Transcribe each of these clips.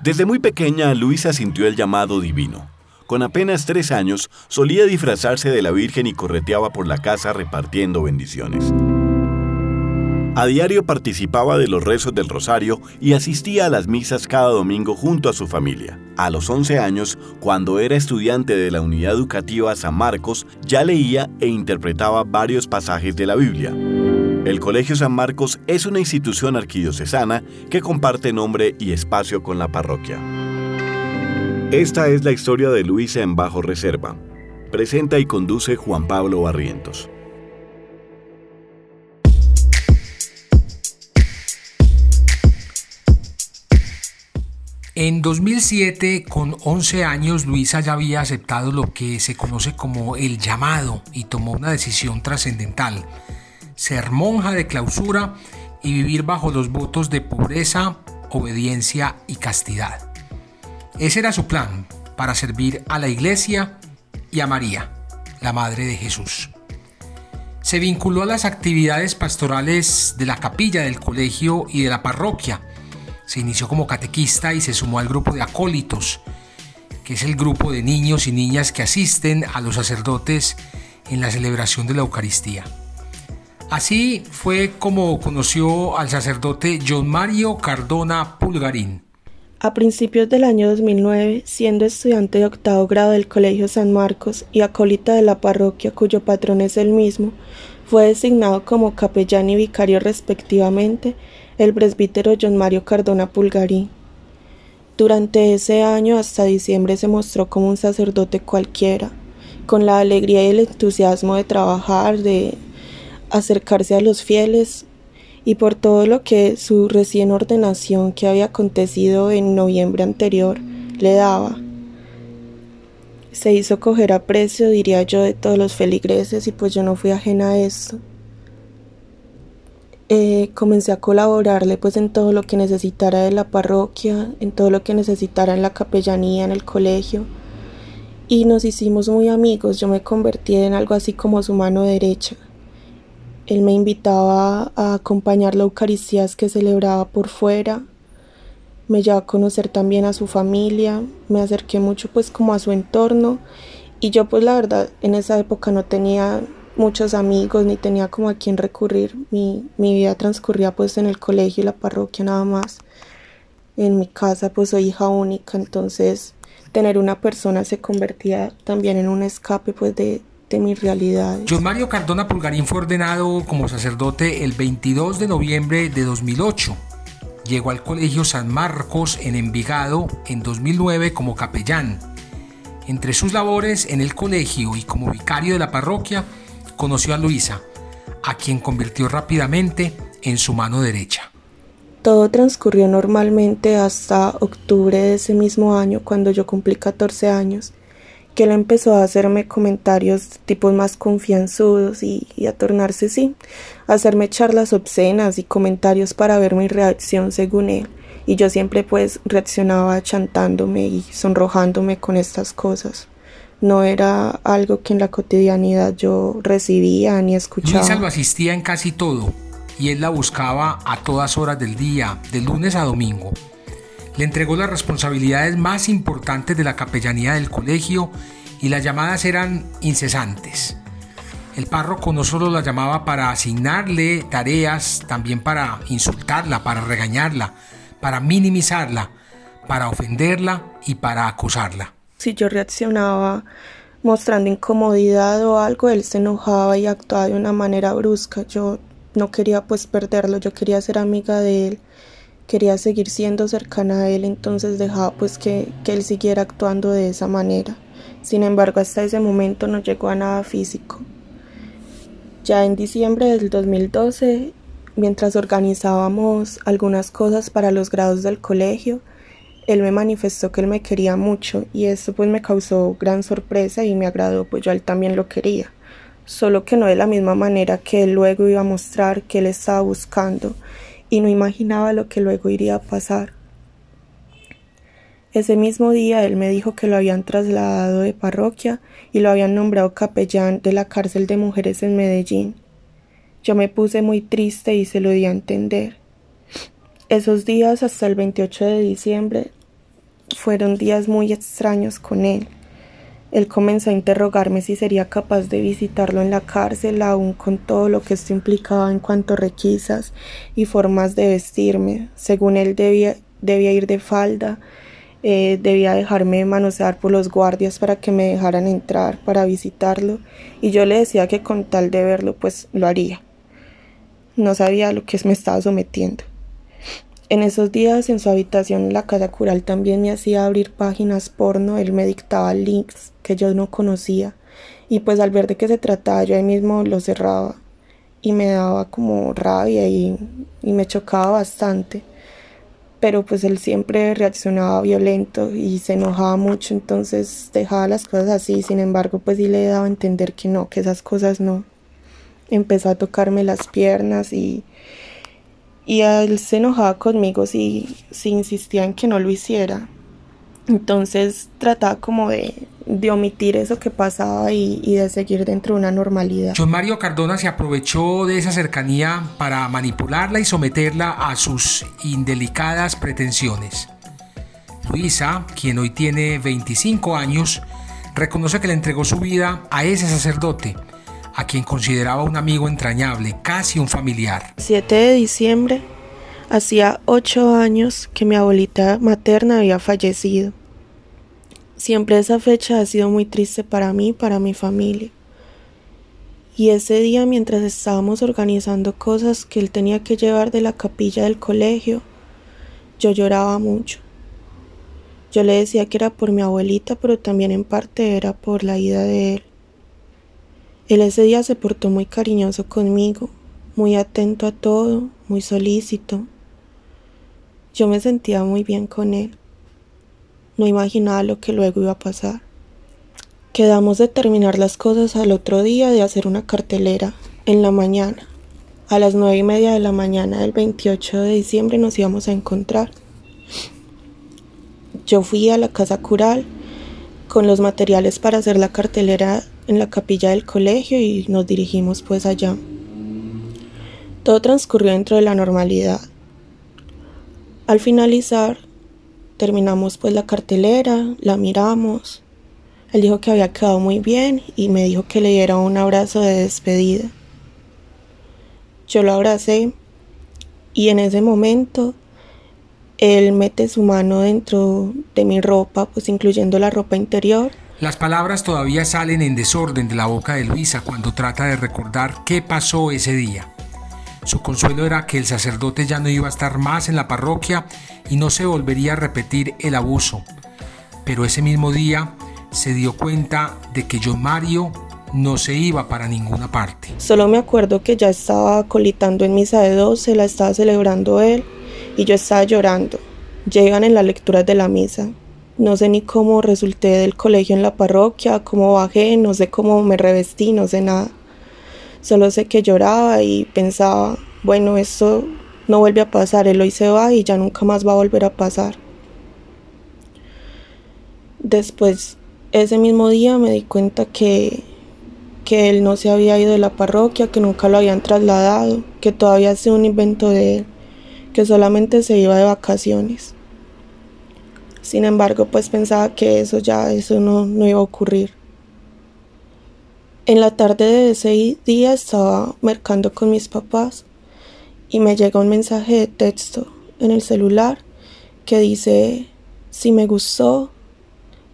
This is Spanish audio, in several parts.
Desde muy pequeña, Luisa sintió el llamado divino. Con apenas tres años, solía disfrazarse de la Virgen y correteaba por la casa repartiendo bendiciones. A diario participaba de los rezos del rosario y asistía a las misas cada domingo junto a su familia. A los 11 años, cuando era estudiante de la Unidad Educativa San Marcos, ya leía e interpretaba varios pasajes de la Biblia. El Colegio San Marcos es una institución arquidiocesana que comparte nombre y espacio con la parroquia. Esta es la historia de Luisa en Bajo Reserva. Presenta y conduce Juan Pablo Barrientos. En 2007, con 11 años, Luisa ya había aceptado lo que se conoce como el llamado y tomó una decisión trascendental, ser monja de clausura y vivir bajo los votos de pobreza, obediencia y castidad. Ese era su plan para servir a la iglesia y a María, la Madre de Jesús. Se vinculó a las actividades pastorales de la capilla del colegio y de la parroquia, se inició como catequista y se sumó al grupo de acólitos, que es el grupo de niños y niñas que asisten a los sacerdotes en la celebración de la Eucaristía. Así fue como conoció al sacerdote John Mario Cardona Pulgarín. A principios del año 2009, siendo estudiante de octavo grado del Colegio San Marcos y acólita de la parroquia cuyo patrón es el mismo, fue designado como capellán y vicario respectivamente el presbítero John Mario Cardona Pulgarí. Durante ese año hasta diciembre se mostró como un sacerdote cualquiera, con la alegría y el entusiasmo de trabajar, de acercarse a los fieles y por todo lo que su recién ordenación que había acontecido en noviembre anterior le daba. Se hizo coger a precio, diría yo, de todos los feligreses y pues yo no fui ajena a esto. Eh, comencé a colaborarle pues en todo lo que necesitara de la parroquia, en todo lo que necesitara en la capellanía, en el colegio. Y nos hicimos muy amigos, yo me convertí en algo así como su mano derecha. Él me invitaba a acompañar la Eucaristías que celebraba por fuera, me llevó a conocer también a su familia, me acerqué mucho pues como a su entorno y yo pues la verdad en esa época no tenía muchos amigos, ni tenía como a quién recurrir. Mi, mi vida transcurría pues en el colegio y la parroquia nada más. En mi casa pues soy hija única, entonces tener una persona se convertía también en un escape pues de, de mi realidad. John Mario Cardona Pulgarín fue ordenado como sacerdote el 22 de noviembre de 2008. Llegó al Colegio San Marcos en Envigado en 2009 como capellán. Entre sus labores en el colegio y como vicario de la parroquia, conoció a Luisa, a quien convirtió rápidamente en su mano derecha. Todo transcurrió normalmente hasta octubre de ese mismo año, cuando yo cumplí 14 años, que él empezó a hacerme comentarios tipos más confianzudos y, y, a tornarse sí, a hacerme charlas obscenas y comentarios para ver mi reacción según él. Y yo siempre pues reaccionaba chantándome y sonrojándome con estas cosas no era algo que en la cotidianidad yo recibía ni escuchaba. Luisa lo asistía en casi todo y él la buscaba a todas horas del día, de lunes a domingo. Le entregó las responsabilidades más importantes de la capellanía del colegio y las llamadas eran incesantes. El párroco no solo la llamaba para asignarle tareas, también para insultarla, para regañarla, para minimizarla, para ofenderla y para acosarla. Si yo reaccionaba mostrando incomodidad o algo, él se enojaba y actuaba de una manera brusca. Yo no quería pues perderlo, yo quería ser amiga de él, quería seguir siendo cercana a él, entonces dejaba pues que, que él siguiera actuando de esa manera. Sin embargo, hasta ese momento no llegó a nada físico. Ya en diciembre del 2012, mientras organizábamos algunas cosas para los grados del colegio, él me manifestó que él me quería mucho y eso pues me causó gran sorpresa y me agradó, pues yo a él también lo quería. Solo que no de la misma manera que él luego iba a mostrar que él estaba buscando y no imaginaba lo que luego iría a pasar. Ese mismo día él me dijo que lo habían trasladado de parroquia y lo habían nombrado capellán de la cárcel de mujeres en Medellín. Yo me puse muy triste y se lo di a entender. Esos días hasta el 28 de diciembre fueron días muy extraños con él. Él comenzó a interrogarme si sería capaz de visitarlo en la cárcel, aún con todo lo que esto implicaba en cuanto a requisas y formas de vestirme. Según él debía, debía ir de falda, eh, debía dejarme manosear por los guardias para que me dejaran entrar para visitarlo, y yo le decía que con tal de verlo, pues lo haría. No sabía a lo que me estaba sometiendo. En esos días en su habitación en la casa cural también me hacía abrir páginas porno, él me dictaba links que yo no conocía. Y pues al ver de qué se trataba yo ahí mismo lo cerraba. Y me daba como rabia y, me chocaba bastante. Pero pues él siempre reaccionaba violento y se enojaba mucho, entonces dejaba las cosas así, sin embargo pues sí le daba a entender que no, que esas cosas no. Empezó a tocarme las piernas y y él se enojaba conmigo si, si insistía en que no lo hiciera. Entonces trataba como de, de omitir eso que pasaba y, y, de seguir dentro de una normalidad. John Mario Cardona se aprovechó de esa cercanía para manipularla y someterla a sus indelicadas pretensiones. Luisa, quien hoy tiene 25 años, reconoce que le entregó su vida a ese sacerdote a quien consideraba un amigo entrañable, casi un familiar. 7 de diciembre, hacía ocho años que mi abuelita materna había fallecido. Siempre esa fecha ha sido muy triste para mí para mi familia. Y ese día, mientras estábamos organizando cosas que él tenía que llevar de la capilla del colegio, yo lloraba mucho. Yo le decía que era por mi abuelita, pero también en parte era por la ida de él. Él ese día se portó muy cariñoso conmigo, muy atento a todo, muy solícito. Yo me sentía muy bien con él. No imaginaba lo que luego iba a pasar. Quedamos de terminar las cosas al otro día de hacer una cartelera en la mañana. A las nueve y media de la mañana del 28 de diciembre nos íbamos a encontrar. Yo fui a la casa cural con los materiales para hacer la cartelera en la capilla del colegio y nos dirigimos pues allá. Todo transcurrió dentro de la normalidad. Al finalizar, terminamos pues la cartelera, la miramos. Él dijo que había quedado muy bien y me dijo que le diera un abrazo de despedida. Yo lo abracé y en ese momento él mete su mano dentro de mi ropa, pues incluyendo la ropa interior las palabras todavía salen en desorden de la boca de Luisa cuando trata de recordar qué pasó ese día. Su consuelo era que el sacerdote ya no iba a estar más en la parroquia y no se volvería a repetir el abuso. Pero ese mismo día se dio cuenta de que John Mario no se iba para ninguna parte. Solo me acuerdo que ya estaba colitando en misa de 12, la estaba celebrando él y yo estaba llorando. Llegan en las lecturas de la misa. No sé ni cómo resulté del colegio en la parroquia, cómo bajé, no sé cómo me revestí, no sé nada. Solo sé que lloraba y pensaba, bueno, esto no vuelve a pasar, él hoy se va y ya nunca más va a volver a pasar. Después, ese mismo día me di cuenta que, que él no se había ido de la parroquia, que nunca lo habían trasladado, que todavía sido un invento de él, que solamente se iba de vacaciones. Sin embargo, pues pensaba que eso ya, eso no, no iba a ocurrir. En la tarde de ese día estaba mercando con mis papás y me llega un mensaje de texto en el celular que dice si me gustó,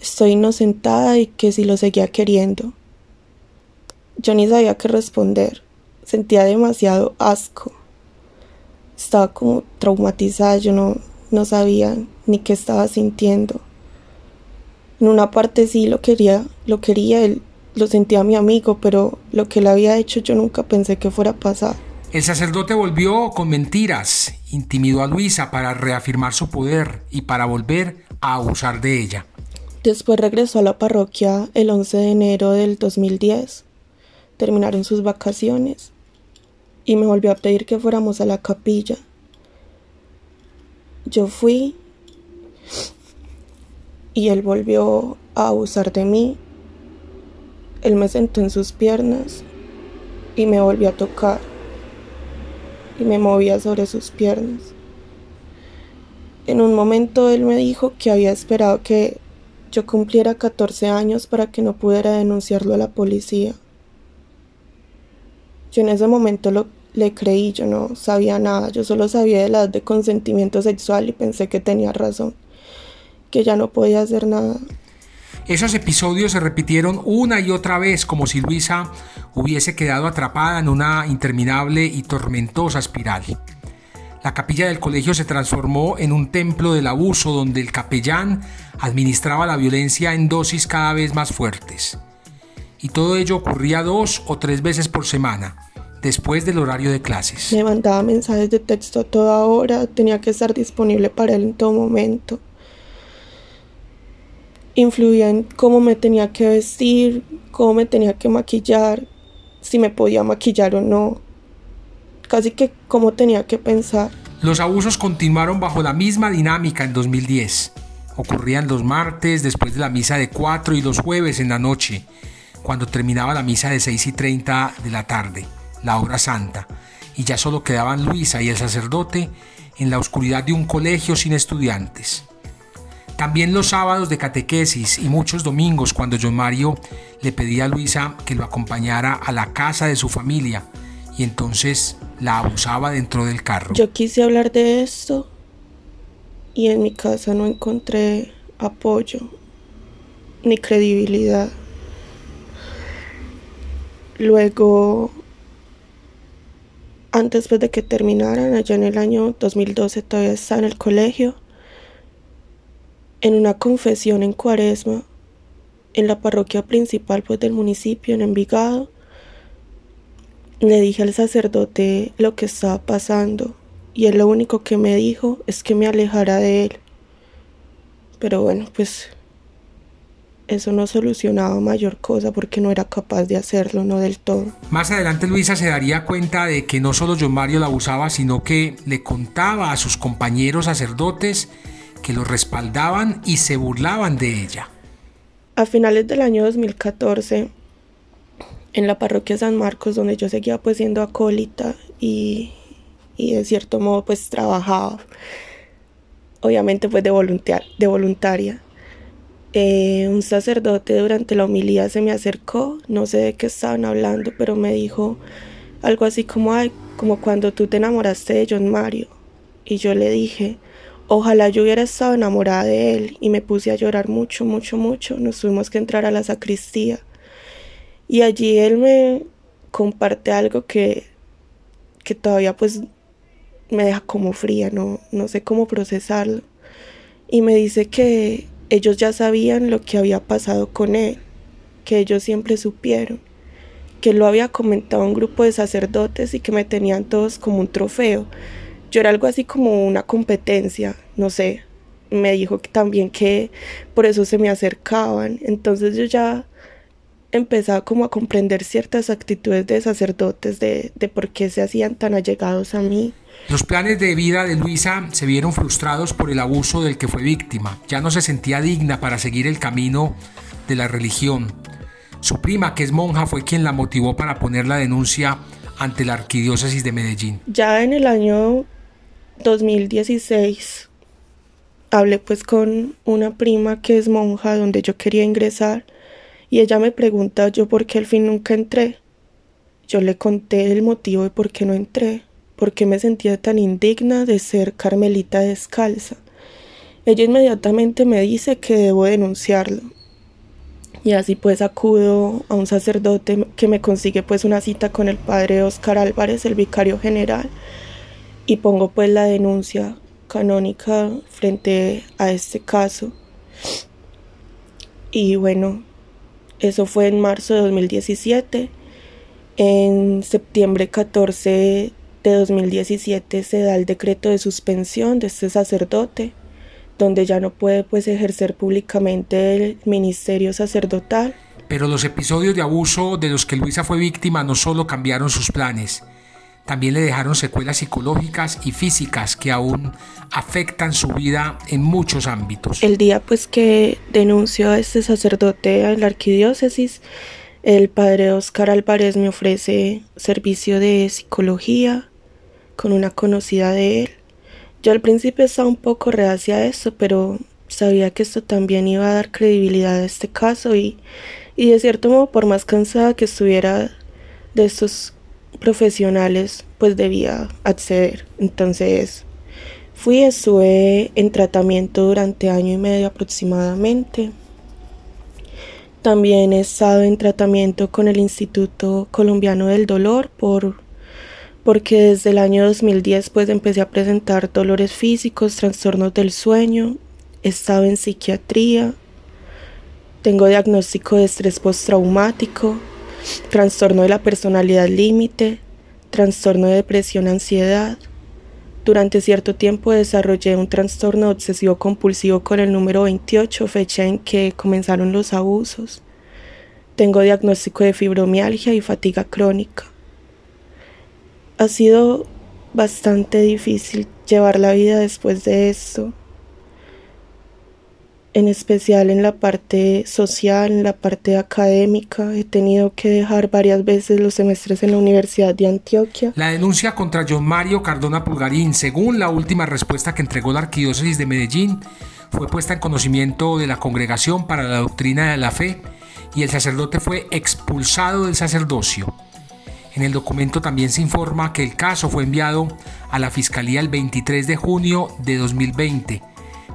estoy inocentada y que si lo seguía queriendo. Yo ni sabía qué responder, sentía demasiado asco, estaba como traumatizada, yo no, no sabía ni qué estaba sintiendo. En una parte sí lo quería, lo quería, él lo sentía mi amigo, pero lo que él había hecho yo nunca pensé que fuera a pasar. El sacerdote volvió con mentiras, intimidó a Luisa para reafirmar su poder y para volver a abusar de ella. Después regresó a la parroquia el 11 de enero del 2010. Terminaron sus vacaciones y me volvió a pedir que fuéramos a la capilla. Yo fui y él volvió a abusar de mí. Él me sentó en sus piernas y me volvió a tocar y me movía sobre sus piernas. En un momento él me dijo que había esperado que yo cumpliera 14 años para que no pudiera denunciarlo a la policía. Yo en ese momento lo, le creí, yo no sabía nada, yo solo sabía de la de consentimiento sexual y pensé que tenía razón, que ya no podía hacer nada. Esos episodios se repitieron una y otra vez como si Luisa hubiese quedado atrapada en una interminable y tormentosa espiral. La capilla del colegio se transformó en un templo del abuso donde el capellán administraba la violencia en dosis cada vez más fuertes. Y todo ello ocurría dos o tres veces por semana, después del horario de clases. Me mandaba mensajes de texto a toda hora, tenía que estar disponible para él en todo momento. Influía en cómo me tenía que vestir, cómo me tenía que maquillar, si me podía maquillar o no casi que cómo tenía que pensar. Los abusos continuaron bajo la misma dinámica en 2010. Ocurrían los martes después de la misa de 4 y los jueves en la noche, cuando terminaba la misa de 6 y 30 de la tarde, la hora santa, y ya solo quedaban Luisa y el sacerdote en la oscuridad de un colegio sin estudiantes. También los sábados de catequesis y muchos domingos cuando John Mario le pedía a Luisa que lo acompañara a la casa de su familia y entonces la abusaba dentro del carro. Yo quise hablar de esto y en mi casa no encontré apoyo ni credibilidad. Luego, antes pues, de que terminaran, allá en el año 2012 todavía estaba en el colegio, en una confesión en Cuaresma, en la parroquia principal pues, del municipio, en Envigado, le dije al sacerdote lo que estaba pasando y él lo único que me dijo es que me alejara de él. Pero bueno, pues eso no solucionaba mayor cosa porque no era capaz de hacerlo, no del todo. Más adelante Luisa se daría cuenta de que no solo John Mario la abusaba, sino que le contaba a sus compañeros sacerdotes que lo respaldaban y se burlaban de ella. A finales del año 2014, en la parroquia San Marcos, donde yo seguía pues siendo acólita y, y de cierto modo pues trabajaba, obviamente pues de, de voluntaria. Eh, un sacerdote durante la homilía se me acercó, no sé de qué estaban hablando, pero me dijo algo así como, Ay, como cuando tú te enamoraste de John Mario. Y yo le dije, ojalá yo hubiera estado enamorada de él y me puse a llorar mucho, mucho, mucho. Nos tuvimos que entrar a la sacristía y allí él me comparte algo que, que todavía pues me deja como fría, no, no sé cómo procesarlo. Y me dice que ellos ya sabían lo que había pasado con él, que ellos siempre supieron, que lo había comentado un grupo de sacerdotes y que me tenían todos como un trofeo. Yo era algo así como una competencia, no sé. Me dijo también que por eso se me acercaban. Entonces yo ya empezaba como a comprender ciertas actitudes de sacerdotes de, de por qué se hacían tan allegados a mí. Los planes de vida de Luisa se vieron frustrados por el abuso del que fue víctima. Ya no se sentía digna para seguir el camino de la religión. Su prima, que es monja, fue quien la motivó para poner la denuncia ante la arquidiócesis de Medellín. Ya en el año 2016 hablé pues con una prima que es monja donde yo quería ingresar y ella me pregunta yo por qué al fin nunca entré. Yo le conté el motivo de por qué no entré, por qué me sentía tan indigna de ser Carmelita descalza. Ella inmediatamente me dice que debo denunciarlo. Y así pues acudo a un sacerdote que me consigue pues una cita con el padre Oscar Álvarez, el vicario general, y pongo pues la denuncia canónica frente a este caso. Y bueno, eso fue en marzo de 2017. En septiembre 14 de 2017 se da el decreto de suspensión de este sacerdote, donde ya no puede pues ejercer públicamente el ministerio sacerdotal. Pero los episodios de abuso de los que Luisa fue víctima no solo cambiaron sus planes, también le dejaron secuelas psicológicas y físicas que aún afectan su vida en muchos ámbitos. El día pues que denunció a este sacerdote a la arquidiócesis, el padre Oscar Álvarez me ofrece servicio de psicología con una conocida de él. Yo al principio estaba un poco reacia a eso, pero sabía que esto también iba a dar credibilidad a este caso y, y de cierto modo, por más cansada que estuviera de estos profesionales, pues debía acceder. Entonces fui, estuve en tratamiento durante año y medio aproximadamente. También he estado en tratamiento con el Instituto Colombiano del Dolor por porque desde el año 2010 pues empecé a presentar dolores físicos, trastornos del sueño, he estado en psiquiatría, tengo diagnóstico de estrés postraumático, trastorno de la personalidad límite, trastorno de depresión, ansiedad. Durante cierto tiempo desarrollé un trastorno obsesivo compulsivo con el número 28, fecha en que comenzaron los abusos. Tengo diagnóstico de fibromialgia y fatiga crónica. Ha sido bastante difícil llevar la vida después de esto, en especial en la parte social, en la parte académica. He tenido que dejar varias veces los semestres en la Universidad de Antioquia. La denuncia contra John Mario Cardona Pulgarín, según la última respuesta que entregó la Arquidiócesis de Medellín, fue puesta en conocimiento de la Congregación para la Doctrina de la Fe y el sacerdote fue expulsado del sacerdocio. En el documento también se informa que el caso fue enviado a la Fiscalía el 23 de junio de 2020,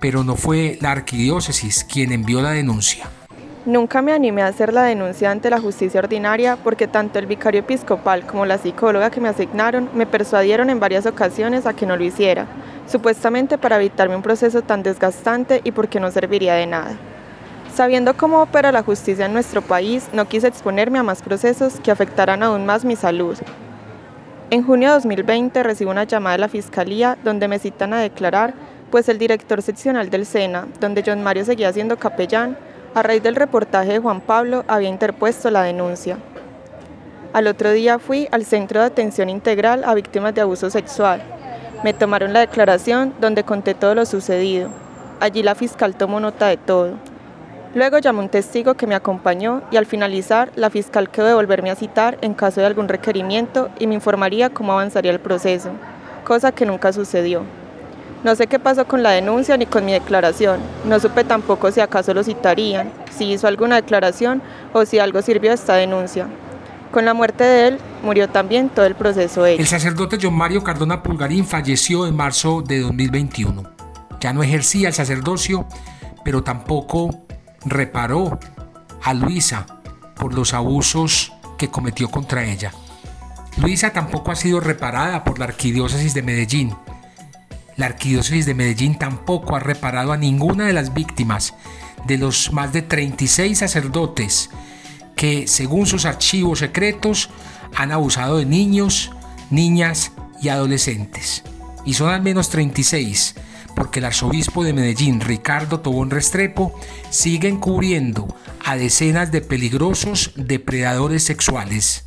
pero no fue la arquidiócesis quien envió la denuncia. Nunca me animé a hacer la denuncia ante la justicia ordinaria porque tanto el vicario episcopal como la psicóloga que me asignaron me persuadieron en varias ocasiones a que no lo hiciera, supuestamente para evitarme un proceso tan desgastante y porque no serviría de nada. Sabiendo cómo opera la justicia en nuestro país, no quise exponerme a más procesos que afectaran aún más mi salud. En junio de 2020 recibo una llamada de la Fiscalía donde me citan a declarar, pues el director seccional del SENA, donde John Mario seguía siendo capellán, a raíz del reportaje de Juan Pablo había interpuesto la denuncia. Al otro día fui al Centro de Atención Integral a Víctimas de Abuso Sexual. Me tomaron la declaración donde conté todo lo sucedido. Allí la fiscal tomó nota de todo. Luego llamó un testigo que me acompañó y al finalizar la fiscal quedó de volverme a citar en caso de algún requerimiento y me informaría cómo avanzaría el proceso, cosa que nunca sucedió. No sé qué pasó con la denuncia ni con mi declaración. No supe tampoco si acaso lo citarían, si hizo alguna declaración o si algo sirvió a esta denuncia. Con la muerte de él, murió también todo el proceso El sacerdote John Mario Cardona Pulgarín falleció en marzo de 2021. Ya no ejercía el sacerdocio, pero tampoco reparó a Luisa por los abusos que cometió contra ella. Luisa tampoco ha sido reparada por la Arquidiócesis de Medellín. La Arquidiócesis de Medellín tampoco ha reparado a ninguna de las víctimas de los más de 36 sacerdotes que, según sus archivos secretos, han abusado de niños, niñas y adolescentes. Y son al menos 36 porque el arzobispo de Medellín, Ricardo Tobón Restrepo, sigue encubriendo a decenas de peligrosos depredadores sexuales.